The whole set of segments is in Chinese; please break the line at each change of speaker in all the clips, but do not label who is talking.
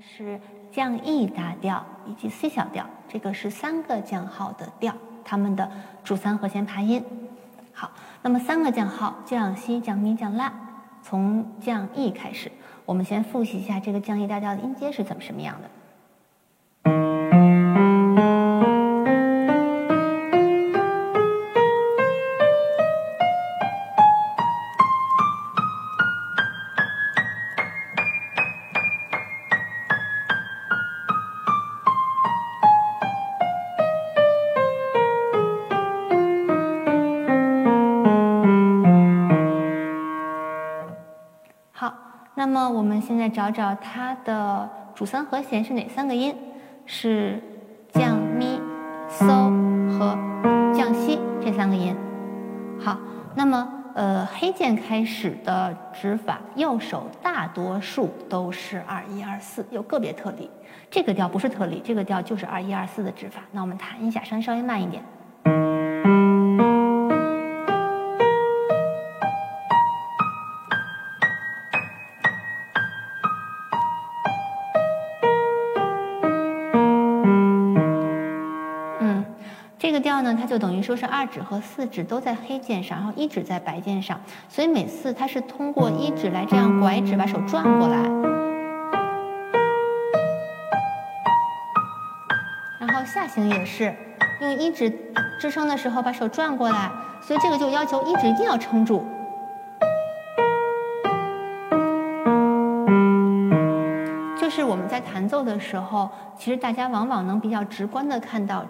是降 E 大调以及 C 小调，这个是三个降号的调，它们的主三和弦爬音。好，那么三个降号降西、降咪、降拉，从降 E 开始，我们先复习一下这个降 E 大调的音阶是怎么什么样的。么我们现在找找它的主三和弦是哪三个音？是降咪、嗦和降西这三个音。好，那么呃黑键开始的指法，右手大多数都是二一二四，有个别特例。这个调不是特例，这个调就是二一二四的指法。那我们弹一下，声音稍微慢一点。呢，它就等于说是二指和四指都在黑键上，然后一指在白键上，所以每次它是通过一指来这样拐指把手转过来，然后下行也是用一指支撑的时候把手转过来，所以这个就要求一指一定要撑住。就是我们在弹奏的时候，其实大家往往能比较直观的看到。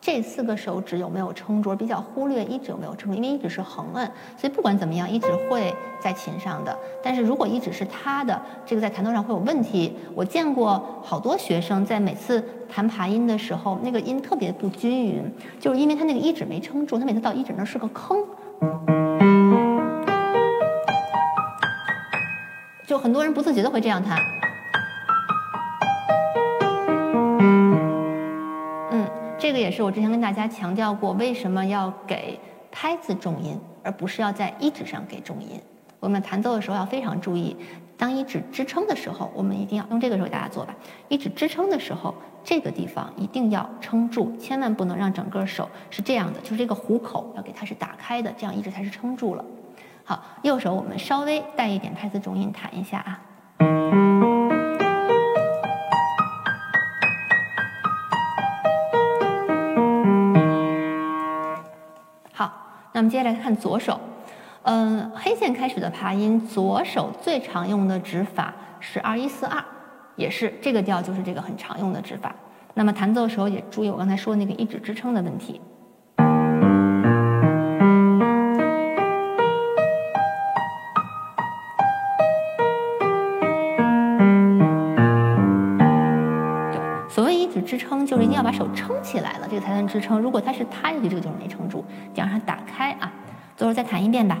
这四个手指有没有撑住？比较忽略一指有没有撑住，因为一指是横摁，所以不管怎么样，一指会在琴上的。但是如果一指是塌的，这个在弹奏上会有问题。我见过好多学生在每次弹爬音的时候，那个音特别不均匀，就是因为他那个一指没撑住，他每次到一指那是个坑，就很多人不自觉的会这样弹。这个也是我之前跟大家强调过，为什么要给拍子重音，而不是要在一指上给重音。我们弹奏的时候要非常注意，当一指支撑的时候，我们一定要用这个时候给大家做吧。一指支撑的时候，这个地方一定要撑住，千万不能让整个手是这样的，就是这个虎口要给它是打开的，这样一指才是撑住了。好，右手我们稍微带一点拍子重音弹一下啊。那么接下来看左手，嗯，黑线开始的爬音，左手最常用的指法是二一四二，也是这个调就是这个很常用的指法。那么弹奏的时候也注意我刚才说的那个一指支撑的问题。支撑，就是一定要把手撑起来了，这个才能支撑。如果它是塌下去，这个就是没撑住，得让它打开啊。最后再弹一遍吧。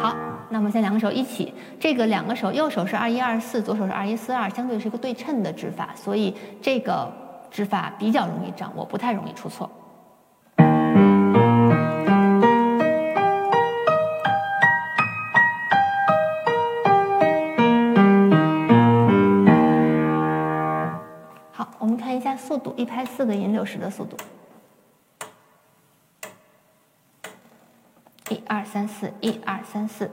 好，那我们先两个手一起，这个两个手，右手是二一二四，左手是二一四二，相对是一个对称的指法，所以这个指法比较容易掌握，不太容易出错。四个音六十的速度，一二三四，一二三四。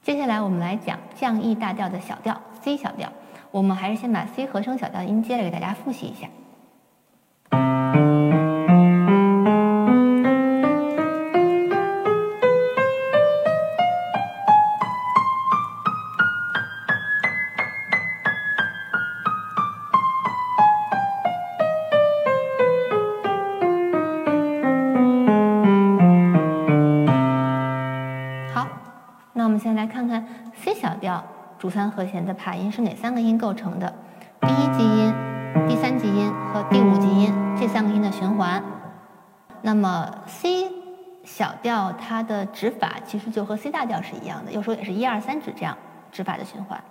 接下来我们来讲降 E 大调的小调 C 小调，我们还是先把 C 和声小调音阶来给大家复习一下。调主三和弦的爬音是哪三个音构成的？第一级音、第三级音和第五级音这三个音的循环。那么 C 小调它的指法其实就和 C 大调是一样的，有时候也是一二三指这样指法的循环。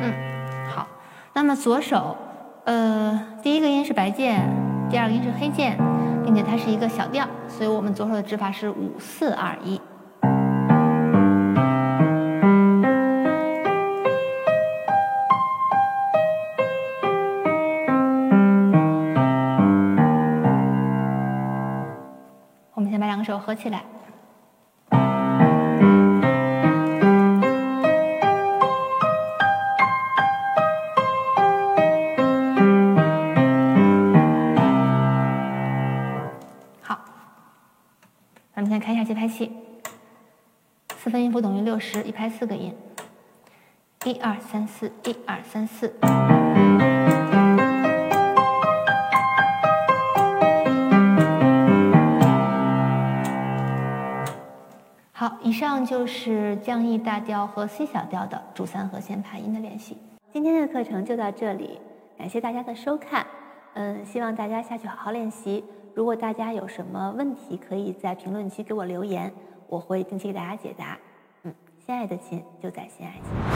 嗯，好。那么左手，呃，第一个音是白键，第二个音是黑键，并且它是一个小调，所以我们左手的指法是五四二一。我们先把两个手合起来。咱们先看一下节拍器。四分音符等于六十，一拍四个音，一二三四，一二三四。好，以上就是降 E 大调和 C 小调的主三和弦拍音的练习。
今天的课程就到这里，感谢大家的收看。嗯，希望大家下去好好练习。如果大家有什么问题，可以在评论区给我留言，我会定期给大家解答。嗯，心爱的亲就在心爱琴。